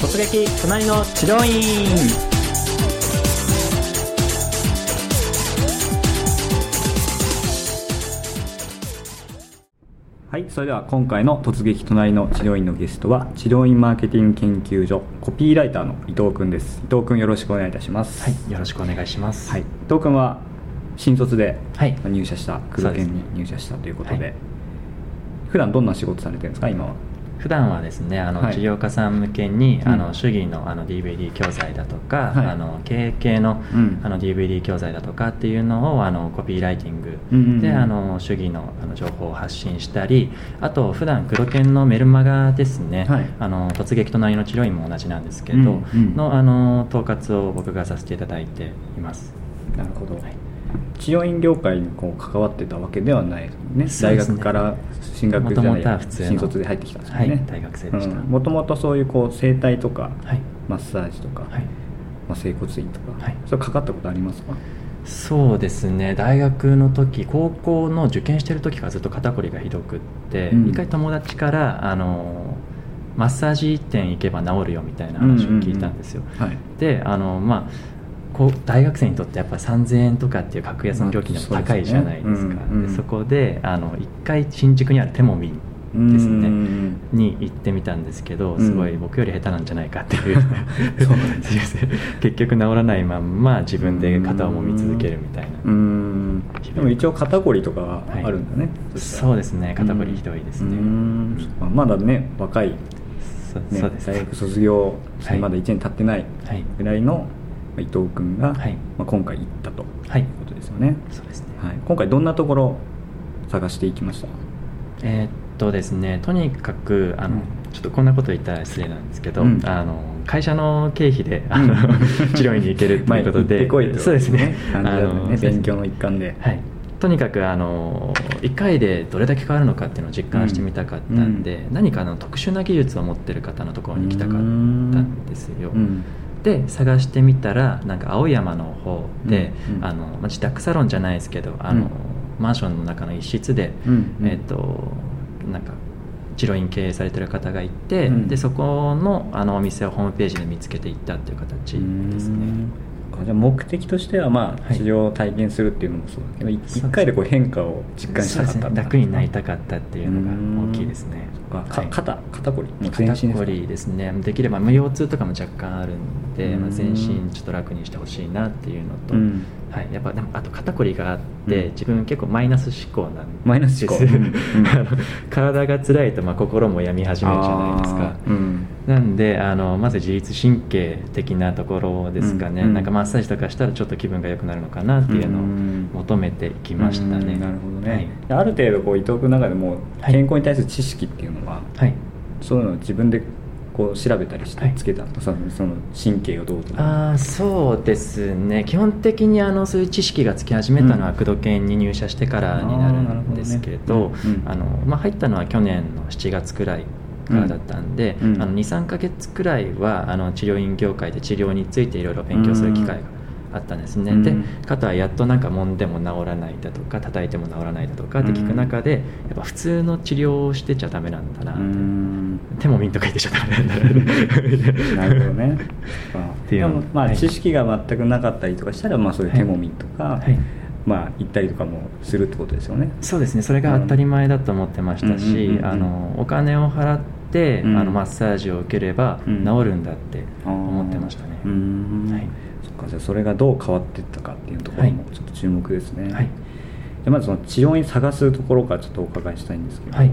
突撃隣の治療院はいそれでは今回の突撃隣の治療院のゲストは治療院マーケティング研究所コピーライターの伊藤君です。伊藤君よろしくお願いいたします。はいよろしくお願いします。はい、伊藤君は新卒ではい。入社した工藤研に入社したということで。はい。普段どんな仕事されてるんですか今は？普段はですねあの、はい。治療家さん向けに、うん。あの主義のあの DVD 教材だとか、はい。あの経営系の,、うん。あの DVD 教材だとかっていうのをあのコピーライティングうんうんうん。で、あの主義のあの情報を発信したりあと普段黒犬のメルマガですね、はい。あの突撃隣の治療院も同じなんですけど、うんうん。のあの統括を僕がさせていただいています。なるほど、はい治療院業界にこう関わってたわけではないですね。大学から進学じゃない新卒で入ってきたんですよね、はい大学生でした。もともとそういうこう整体とか、はい。マッサージとか、はい。まあ、整骨院とか、はい。それかかったことありますか？そうですね。大学の時高校の受験してる時からずっと肩こりがひどくって、うん。一回友達からあのマッサージ店行けば治るよみたいな話を聞いたんですよ、はい。であのまあ大学生にとってやっぱ3000円とかっていう格安の料金でも高いじゃないですか、まあそねうんそこであの一回新宿にあるテモミンですねうんに行ってみたんですけどうん。すごい僕より下手なんじゃないかっていう。そうなん 結局治らないまんま自分で肩を揉み続けるみたいな。うん。でも一応肩こりとかはあるんだね、そうですね。肩こりひどいですね。まだね若い、そねそうです。大学卒業まだ1年経ってないはい。ぐらいのまあ伊藤君が、はいまあ、今回行ったとはい。いうことですよね、そうですね。はい、今回どんなところ探していきました？えーっとですねとにかくあの、うん。ちょっとこんなこと言ったら失礼なんですけど、うん。あの会社の経費であの、う ん治療院に行けるということで、こいそうですね。あの勉強の一環で。はい。とにかくあの1回でどれだけ変わるのかっていうのを実感してみたかったんで、何かの特殊な技術を持ってる方のところに行きたかったんですよ、うんで探してみたらなんか青山の方で、うんうん。あのまあ自宅サロンじゃないですけどあの、うん。マンションの中の一室で、うんうん。えっ、となんか治療院経営されてる方がいて、うん。でそこのあのお店をホームページで見つけていったっていう形ですね。うんじゃあ目的としてはまあはい。治療を体験するっていうのもそうだけどいそうです。一回でこう変化を実感したかった。ね。楽になりたかったっていうのが大きいですね。肩肩こり。肩こりですね。できればまあ腰痛とかも若干あるんで、うん。まあ、全身ちょっと楽にしてほしいなっていうのと、うん。はい、やっぱでもあと肩こりがあって、うん。自分結構マイナス思考なんですマイナス思考体が辛いとまあ心も病み始めるじゃないですかなんであのまず自律神経的なところですかね、うんうん。なんかマッサージとかしたらちょっと気分が良くなるのかなっていうのをうん求めてきましたね、うん。なるほどね、ある程度こう伊藤君の中でもはい健康に対する知識っていうのは、はい、はいそういうのを自分でこう調べたりしてはいつけたの、そのその神経をどうとか。あーそうですね。基本的にあのそういう知識がつき始めたのはうん工藤研に入社してからになるんですけどうんうんあのまあ入ったのは去年の7月くらいからだったんで、うん。うん。あの23か月くらいはあの治療院業界で治療についていろいろ勉強する機会があったんですね、うん。で肩はやっとなんか揉んでも治らないだとか叩いても治らないだとかって聞く中でやっぱ普通の治療をしてちゃダメなんだなうって、ん。手もみんとか言ってちゃダメなんだな なるほどね。ていう。のでもまあはい。知識が全くなかったりとかしたら、まあ、そういう手もみとか、はい。まあ行ったりとかもするってことですよね。そうですね。それが当たり前だと思ってましたしあのお金を払って、うん。あのマッサージを受ければうん。治るんだって思ってましたね、はい。そっかじゃあそれがどう変わっていったかっていうところもはい。ちょっと注目ですね、はい。でまずその治療院探すところからちょっとお伺いしたいんですけど、はい。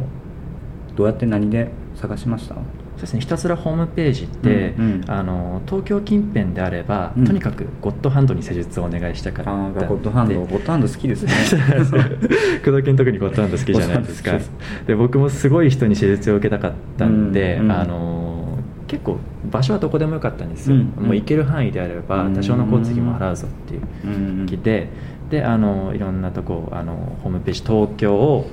どうやって何で探しました？そうですね。ひたすらホームページで、うんうん。あの東京近辺であれば、うん。とにかくゴッドハンドに施術をお願いしたかったあんでーゴッドハンド。ゴッドハンド好きですね。工藤研特にゴッドハンド好きじゃないですか。で僕もすごい人に施術を受けたかったんで、うんうん。あの結構場所はどこでもよかったんですよ、うんもう行ける範囲であればうん多少の交通費も払うぞっていううん。気で。であのいろんなとこあのホームページ東京を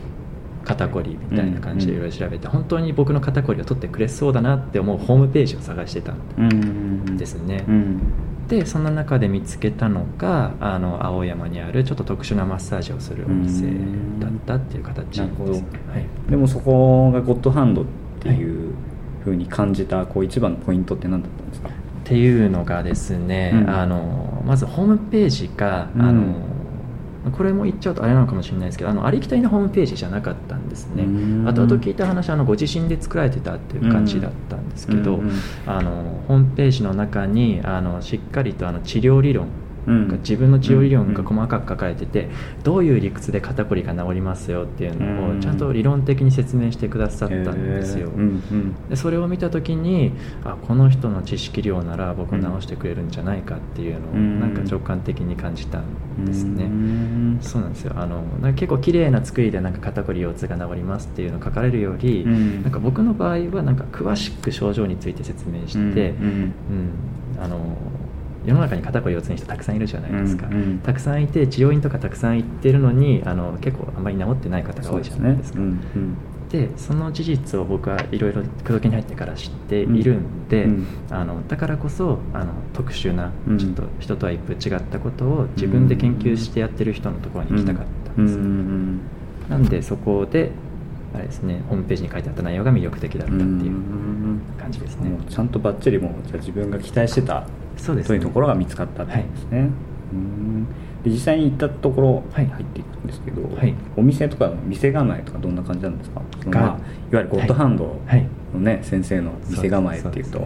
肩こりみたいな感じでいろいろ調べて、本当に僕の肩こりを取ってくれそうだなって思うホームページを探してたんうんですね、うん。でそんな中で見つけたのがあの青山にあるちょっと特殊なマッサージをするお店だったっていう形です、はい、でもそこがゴッドハンドっていうふふうに感じたこう一番のポイントって何だったんですか？っていうのがですね、うん。あのまずホームページが、うん。あのこれも言っちゃうとあれなのかもしれないですけどあのありきたりなホームページじゃなかったんですね。うん。後々聞いた話あのご自身で作られてたっていう感じだったんですけど、あのホームページの中にあのしっかりとあの治療理論うん自分の治療理論が細かく書かれてて、どういう理屈で肩こりが治りますよっていうのうん。をちゃんと理論的に説明してくださったんですよ、でそれを見た時にあこの人の知識量なら僕を治してくれるんじゃないかっていうのをうん。なんか直感的に感じたんですね、うん。そうなんですよ。あのなんか結構綺麗な作りでなんか肩こり腰痛が治りますっていうのを書かれるより、うん。なんか僕の場合はなんか詳しく症状について説明して、うん。うん。あの世の中に肩こり腰痛の人たくさんいるじゃないですか、うんうん。たくさんいて治療院とかたくさん行ってるのにあの結構あまり治ってない方が多いじゃないですか。うんうんでその事実を僕はいろいろ口説きに入ってから知っているんで、うんあのだからこそあの特殊なうん。ちょっと人とは一歩違ったことを自分で研究してやってる人のところに行きたかったんです、なんでそこであれですねホームページに書いてあった内容が魅力的だったっていう感じですね、ちゃんとバッチリもうじゃあ自分が期待してたそうですね。というところが見つかったってことですね、うん。で実際に行ったところはい。入っていくんですけど、はい。お店とかの店構えとかどんな感じなんですか？そのがまあ、いわゆるゴッドハンドはい。のね、先生の店構えっていうと。っ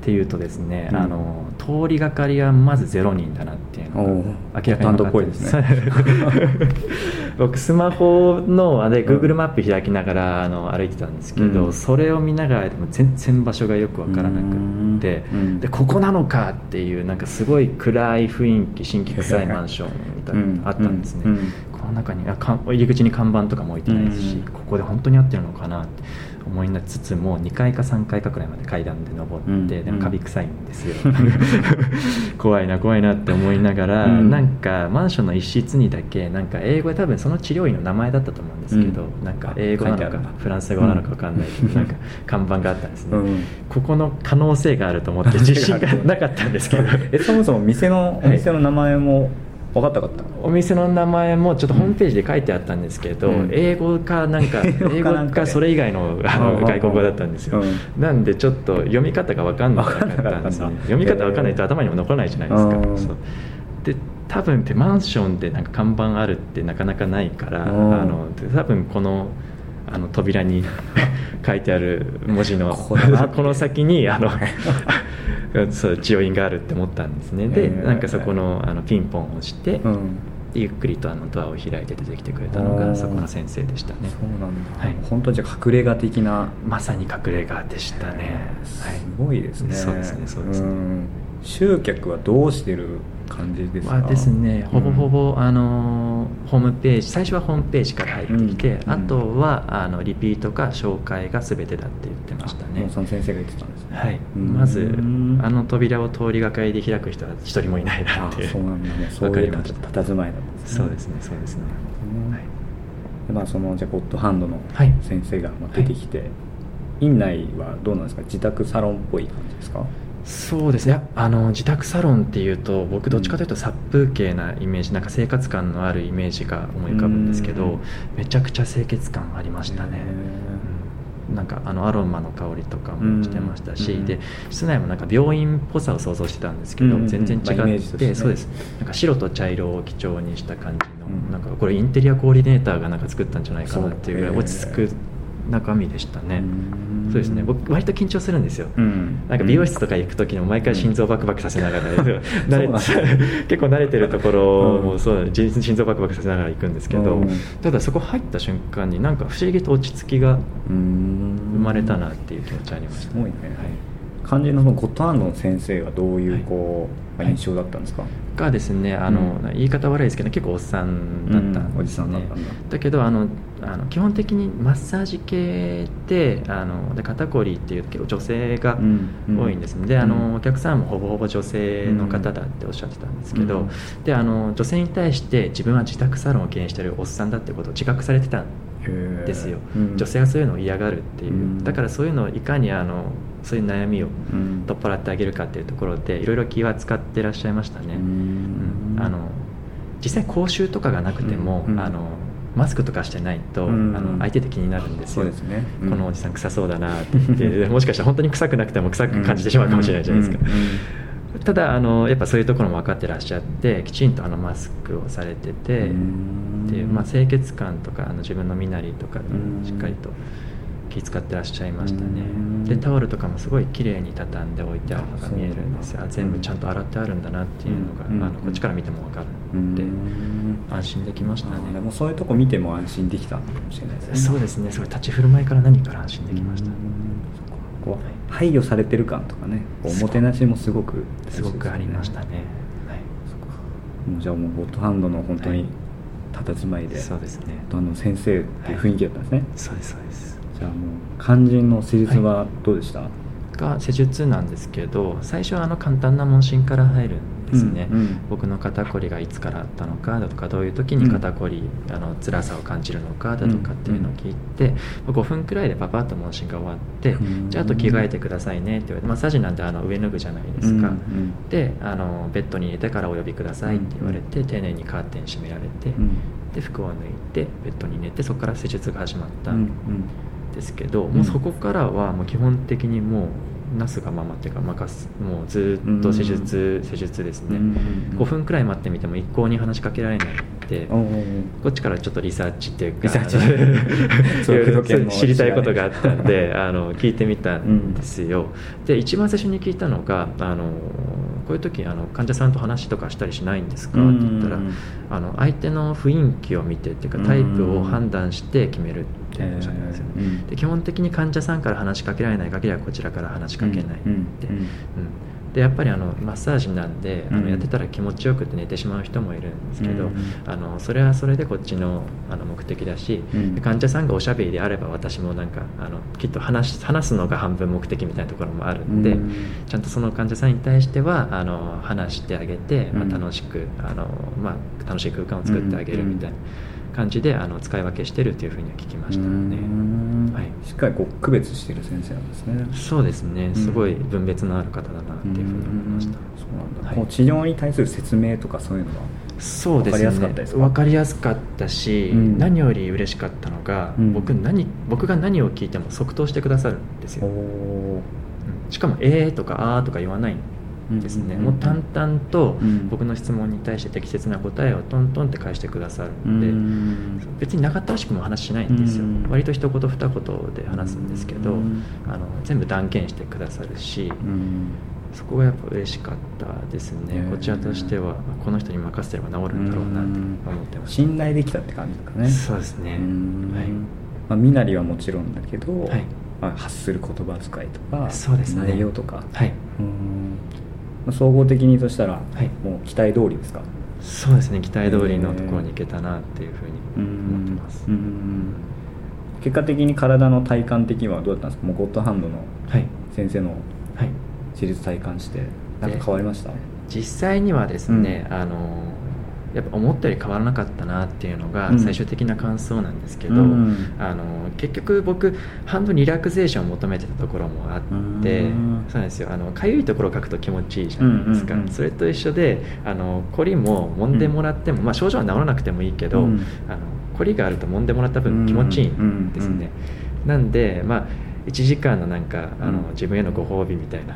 ていうとですね、うん。あの通りがかりはまずゼロ人だなっていうのが明らかに分かったホットハンドっぽいですね 僕スマホのあれ Google マップ開きながらあの歩いてたんですけど、うん。それを見ながらでも全然場所がよく分からなくってうん。でここなのかっていうなんかすごい暗い雰囲気新規臭いマンションみたいなのがあったんですね、この中にあかん入り口に看板とかも置いてないですし、うん。ここで本当に合ってるのかなって思いつつも2階か3階かくらいまで階段で登って、うん。でもカビ臭いんですよ。怖いな怖いなって思いながら、うん。なんかマンションの一室にだけなんか英語で多分その治療院の名前だったと思うんですけど、うん。なんか英語なのかフランス語なのか分かんない。けど、うん。なんか看板があったんですね、うん。ここの可能性があると思って自信がなかったんですけど。えそもそも店のお店の名前も分かったかった、お店の名前もちょっとホームページで書いてあったんですけど、うん。英語かなんか 英語かそれ以外のあのうん外国語だったんですよ、うん。なんでちょっと読み方が分かんなかったんです読み方分かんないと頭にも残らないじゃないですか、うん。そう。で多分ってマンションでなんか看板あるってなかなかないから、うん。あの多分このあの扉に 書いてある文字の この先にあの そう治療院があるって思ったんですね。で、なんかそこのあのピンポンを押して、うん。でゆっくりとあのドアを開いて出てきてくれたのがそこの先生でしたね。そうなんだ、はい。本当じゃあ隠れ家的な。まさに隠れ家でしたね、すはい。ごいですね、そうですねそうですね。ん。集客はどうしてる感じですか、まあですねほぼほぼ、あのホームページ最初はホームページから入ってきて、うん。あとはあのリピートか紹介が全てだって言ってましたね。その先生が言ってたんですね。はい、うん。まずあの扉を通りがかりで開く人は一人もいないなあって。いうそうなんだ。も うそういうわかりました。佇まいなんですねそうですねそうですね、うんはいでまあそのじゃあゴッドハンドのはい先生がまあ出てきて、院内はどうなんですか自宅サロンっぽい感じですかそうですね。あの自宅サロンっていうと僕どっちかというと殺風景なイメージなんか生活感のあるイメージが思い浮かぶんですけどうん。めちゃくちゃ清潔感ありましたね、うん。なんかあのアロマの香りとかもしてましたし、うんで室内もなんか病院っぽさを想像してたんですけど、うん全然違って、まあね。そうです。なんか白と茶色を基調にした感じの、うん。なんかこれインテリアコーディネーターがなんか作ったんじゃないかなっていうぐらい落ち着く中身でしたね、うんそうですね。僕割と緊張するんですよ、うん。なんか美容室とか行く時にも毎回心臓バクバクさせながら、慣 れそうなんだ。結構慣れてるところうん。もそう自立心臓バクバクさせながら行くんですけど、うん。ただそこ入った瞬間になんか不思議と落ち着きがうん生まれたなっていう気持ちありました、すごいね、はい肝心のそのゴッドハンドの先生はどういうはい。こう、まあ印象だったんですか、がですねあの、うん言い方悪いですけど結構おっさんだったんで。すね、うん。おじさんだったんだ。だけどあのあの基本的にマッサージ系であので肩こりっていうと結構女性がうん。多いんですね、であのお客さんもほぼほぼ女性の方だっておっしゃってたんですけど、うん。であの女性に対して自分は自宅サロンを経営してるおっさんだってことを自覚されてたんですよ、うん。女性はそういうのを嫌がるっていう、うん。だからそういうのをいかにあのそういう悩みをうん。取っ払ってあげるかっていうところでいろいろ気は使ってらっしゃいましたね、うん。うん。あの実際講習とかがなくても、うん。あのマスクとかしてないと、うん。あの相手って気になるんですよ。ね。うん。このおじさん臭そうだなって。言ってもしかしたら本当に臭くなくても臭く感じてしまうかもしれないじゃないですか、ただあのやっぱそういうところも分かってらっしゃってきちんとあのマスクをされててうん。っていう、まあ、清潔感とかあの自分の身なりとかうん。しっかりと気遣ってらっしゃいましたね。うん。でタオルとかもすごい綺麗に畳んで置いてあるのが見えるんですよ。全部ちゃんと洗ってあるんだなっていうのが、うんあのこっちから見ても分かうるんでん。安心できましたね。あでもそういうとこ見ても安心できたかもしれないですね。そうですね。すごい立ち振る舞いから何から安心できました。こう配慮されてる感とかねおもてなしもすごくすごくありましたね。はい。そっかもうじゃあもうゴッドハンドの本当に佇まいで、そうですね。あの先生っていう雰囲気だったんですね、そうですそうですじゃあもう肝心の施術はどうでした、が施術なんですけど最初はあの簡単な問診から入るんですね、うんうん。僕の肩こりがいつからあったのかだとかどういう時に肩こり、あの辛さを感じるのかだとかっていうのを聞いて、5分くらいでパパッと問診が終わって、うんじゃああと着替えてくださいねって言われてマッサージなんてあの上脱ぐじゃないですか、うんうん。であのベッドに入れてからお呼びくださいって言われて、丁寧にカーテン閉められて、うん。で服を脱いでベッドに寝てそこから施術が始まった。うんんですけど、ん。もうそこからはもう基本的にもうなすがままっていうか任すもうずっと施術、施術ですね、うんうん5分くらい待ってみても一向に話しかけられないっこっちからちょっとリサーチっていうか知りたいことがあったんで あの聞いてみたんですよ、で一番最初に聞いたのがあのこういう時あの患者さんと話とかしたりしないんですか？って言ったら、うんあの相手の雰囲気を見てっていうかタイプを判断して決めるっておっしゃってますよ。ね、えー。うん。で基本的に患者さんから話しかけられない限りはこちらから話しかけないって、うん。うん。うんでやっぱりあのマッサージなんであうん。のやってたら気持ちよくて寝てしまう人もいるんですけど、うんあのそれはそれでこっちのあの目的だし、うん。で患者さんがおしゃべりであれば私もなんかあのきっと話し話すのが半分目的みたいなところもあるんで、うん。ちゃんとその患者さんに対してはあの話してあげて、まあ、うん。楽しくあの、まあ、楽しい空間を作ってあげるみたいな感じであの使い分けしてるっていうふうには聞きましたね。うん。はい。しっかりこう区別してる先生なんですね。そうですねうんすごい分別のある方だなっていうふうに思いました。そうなんだ、はい。こう治療に対する説明とかそういうのはそうですね。わかりやすかったし、うん。何より嬉しかったのが、うん。僕何僕が何を聞いても即答してくださるんですよ、おうん。しかも「えー」とか「あー」とか言わないんですね、うんもう淡々とうん。僕の質問に対して適切な答えをトントンって返してくださるんで、うん。別に長ったらしくも話しないんですよ、うん。割と一言二言で話すんですけど、うん。あの全部断言してくださるし、うん。そこがやっぱ嬉しかったですね、こちらとしてはこの人に任せてれば治るんだろうなって思ってました、信頼できたって感じですかね。そうですね。うん。はい。まあ、身なりはもちろんだけど、はい。まあ、発する言葉遣いとかそうですね。内容とか、はい。うん。まあ、総合的にとしたら、はい。もう期待通りですか？そうですね期待通りのところに行けたなっていうふうに思ってます、うん。結果的に体の体感的にはどうだったんですか？もうゴッドハンドのはい。先生のはい。手術体感してなんか変わりました？実際にはですね、うん。あのやっぱ思ったより変わらなかったなっていうのがうん。最終的な感想なんですけど、うん。あの結局僕半分リラクゼーションを求めてたところもあって、うん。そうなんですよ。あの痒いところを書くと気持ちいいじゃないですか、うんうんうん。それと一緒であの凝りも揉んでもらっても、まあ、症状は治らなくてもいいけど、うん。あの凝りがあると揉んでもらった分気持ちいいんですね、なんでまあ1時間のなんかあの、うん自分へのご褒美みたいな、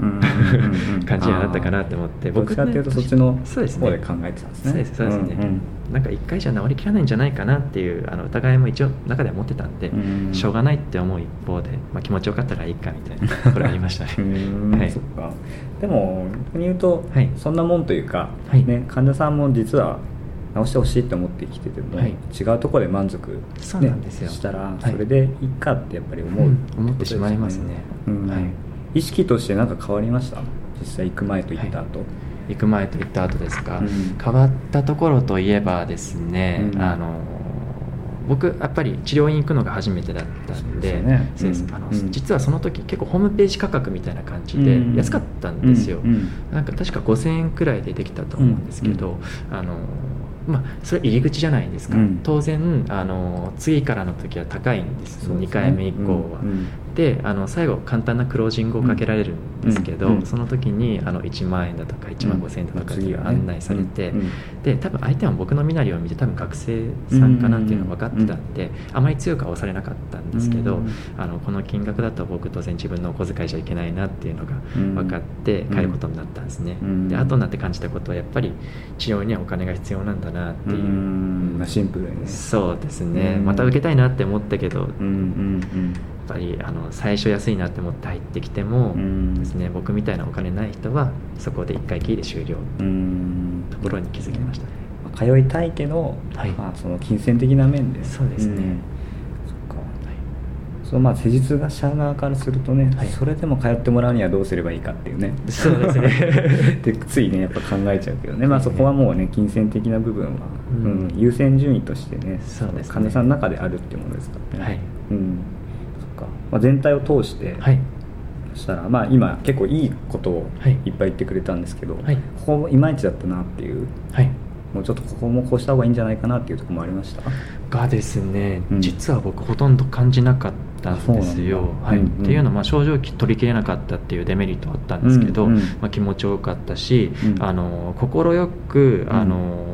感じにはなったかなって思ってどっちかっていうとそっちのそうですね。方で考えてたんですね。そうですそうですね、なんか1回じゃ治りきらないんじゃないかなっていうあの疑いも一応中では持ってたんで、うん。しょうがないって思う一方で、まあ、気持ちよかったらいいかみたいなところありましたね。うんはい。そっか。でも逆に言うと、はい。そんなもんというか、はい。ね、患者さんも実は治してほしいって思ってきてても、はい。違うところで満足、ね、そうなんですよ。したらはい。それでいいかってやっぱり思う、うん。思ってしまいますね。うん。はい。意識として何か変わりました？実際行く前と行った後、行く前と行った後ですか、うん。変わったところといえばですね、うん。あの僕やっぱり治療院行くのが初めてだったんで実はその時結構ホームページ価格みたいな感じでうん。安かったんですよ、うん。うん。なんか確か5000円くらいでできたと思うんですけど、あのまあ、それ入り口じゃないですか、うん。当然あの次からの時は高いんですですね。2回目以降は、うん。うん。であの最後簡単なクロージングをかけられるんですけど、その時にあの1万円だとか1万5000円だとかっていう案内されて、で多分相手は僕の身なりを見て多分学生さんかなっていうのが分かってたんで、あまり強くは押されなかったんですけど、うん。あのこの金額だと僕当然自分のお小遣いじゃいけないなっていうのがうん。分かって帰ることになったんですね、うん。で後になって感じたことはやっぱり治療にはお金が必要なんだなっていう、うん。まあシンプルにね。そうですね、うん。また受けたいなって思ったけど、うんうんやっぱりあの最初安いなって思って入ってきてもうん。ですね、僕みたいなお金ない人はそこで1回きりで終了うん。うんところに気づきました。ね、まあ通いたいけど、はい。まあ、その金銭的な面で。そうですね。ん。そっかそのまあ施術が者側からするとね、はい。それでも通ってもらうにはどうすればいいかっていうね。そうですね。でついねやっぱ考えちゃうけどね、まあ、そこはもうね金銭的な部分は、うん。うん優先順位としてねそうですね。患者さんの中であるっていうものですからね。はい。うん。そっか、まあ、全体を通して、はい。そしたら、まあ、今結構いいことをはい。いっぱい言ってくれたんですけど、はい。ここもいまいちだったなっていうはい。もうちょっとここもこうした方がいいんじゃないかなっていうところもありました？がですね、うん。実は僕ほとんど感じなかったんですよ。はい。うんうん。っていうのは、まあ、症状取りきれなかったっていうデメリットはあったんですけど、うんうん。まあ、気持ちよかったし、快くうん。あの、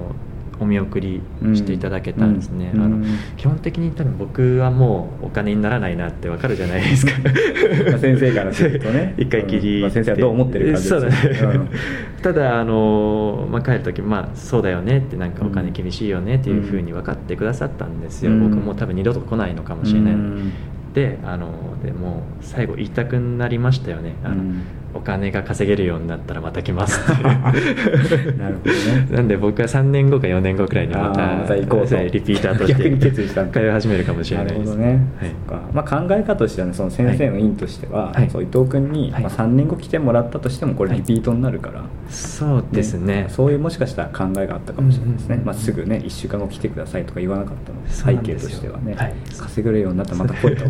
お見送りしていただけたんですね、あのうん。うん基本的に多分僕はもうお金にならないなってわかるじゃないですか。まあ先生からするとね。一回きり、うん。まあ先生はどう思ってるかですよそうだね、うん。ただあの、まあ、帰る時まあそうだよねってなんかお金うん。厳しいよねっていうふうに分かってくださったんですよ、うん。僕も多分二度と来ないのかもしれない、うんであのでもう最後言いたくなりましたよね。あの、うん。お金が稼げるようになったらまた来ます なるほどね。なんで僕は3年後か4年後くらいにまたまた行こうと。はいリピーターとして決意した通い始めるかもしれないですなるほどね、はい。まあ、考え方としてはねその先生の院としては、はい。そう伊藤君に、はい。まあ、3年後来てもらったとしてもこれリピートになるから、そうですね。そういうもしかしたら考えがあったかもしれないですね、うん。うんうんまあ、すぐね1週間後来てくださいとか言わなかったの。背景としてはね、はい。稼げるようになったらまた来いと。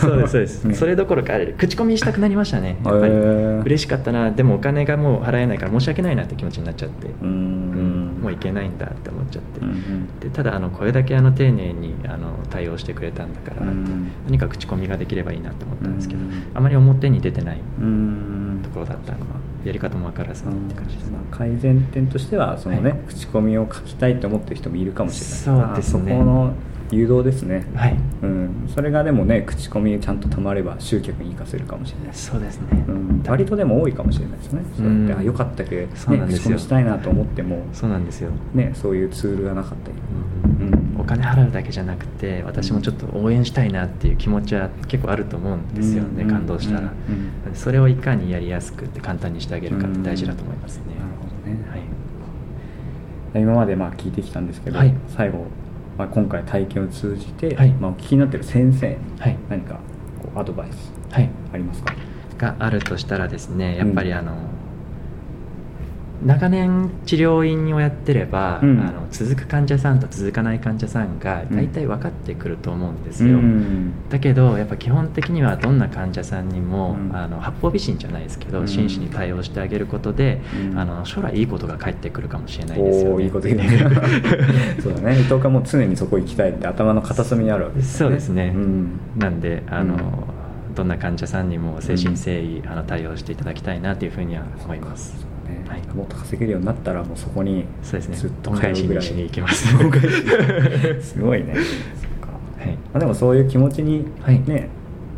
そうですそうです、ね。それどころか口コミしたくなりましたね。やっぱり。へー嬉しかったな。でもお金がもう払えないから申し訳ないなって気持ちになっちゃって。うーん。もういけないんだって思っちゃって、うんうん。でただあのこれだけあの丁寧にあの対応してくれたんだから、うん。何か口コミができればいいなと思ったんですけど、うん。あまり表に出てないうん。ところだったのはやり方も分からずって感じですね、まあ改善点としてはそのね、はい。口コミを書きたいと思ってる人もいるかもしれない。そうですね。そこの誘導ですね、はい。うん、それがでもね口コミちゃんとたまれば集客に活かせるかもしれない。そうですね、うん、割とでも多いかもしれないですね。そうやって。うんあよかったけ。ど、ね、口コミしたいなと思っても、そうなんですよ、ね、そういうツールがなかったり、うん。うん。お金払うだけじゃなくて私もちょっと応援したいなっていう気持ちは結構あると思うんですよね、うん。感動したら、それをいかにやりやすくって簡単にしてあげるかって大事だと思いますね、なるほどね、はい。今までまあ聞いてきたんですけど、はい。最後、まあ、今回体験を通じて、はい。まあ、お聞きになってる先生にはい。何かこうアドバイスはい。ありますか、があるとしたらですねやっぱりあの、長年治療院をやってれば、うん。あの続く患者さんと続かない患者さんが大体分かってくると思うんですよ、うんだけどやっぱ基本的にはどんな患者さんにも、うん。あの八方美人じゃないですけど、うん。真摯に対応してあげることで、うん。あの将来いいことが返ってくるかもしれないですよね。いいこと言 そうだね。伊藤君も常にそこ行きたいって頭の片隅にあるわけですよね。そうですね、うん。なんであの、うん。どんな患者さんにも誠心誠意、あの対応していただきたいなというふうには思いますね。はい。もっと稼げるようになったらもうそこにずっと恩返し通うぐらい。に行きます。すごいね。はい。まあ、でもそういう気持ちにはい。ね、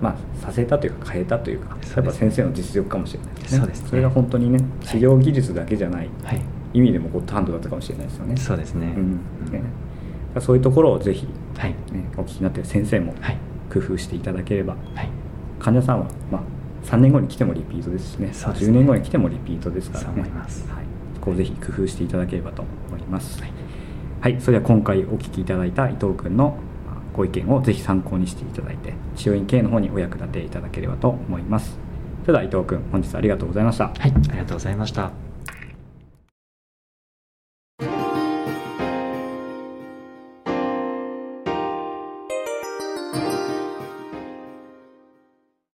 まあ、させたというか変えたというかやっぱ先生の実力かもしれないですね。そうですね。それが本当にね治療技術だけじゃないはい。意味でもゴッドハンドだったかもしれないですよね。そうですね。うん。ね。そういうところをぜひ、ね、はい。お聞きになってる先生もはい。工夫していただければ、はい。患者さんは、まあ、3年後に来てもリピートですしね。そうですね。10年後に来てもリピートですからね。思います。はい、そこをぜひ工夫していただければと思います。はい。はい、それでは今回お聞きいただいた伊藤君のまあご意見をぜひ参考にしていただいて治療院経営の方にお役立ていただければと思います。それでは伊藤君本日はありがとうございました。はい、ありがとうございました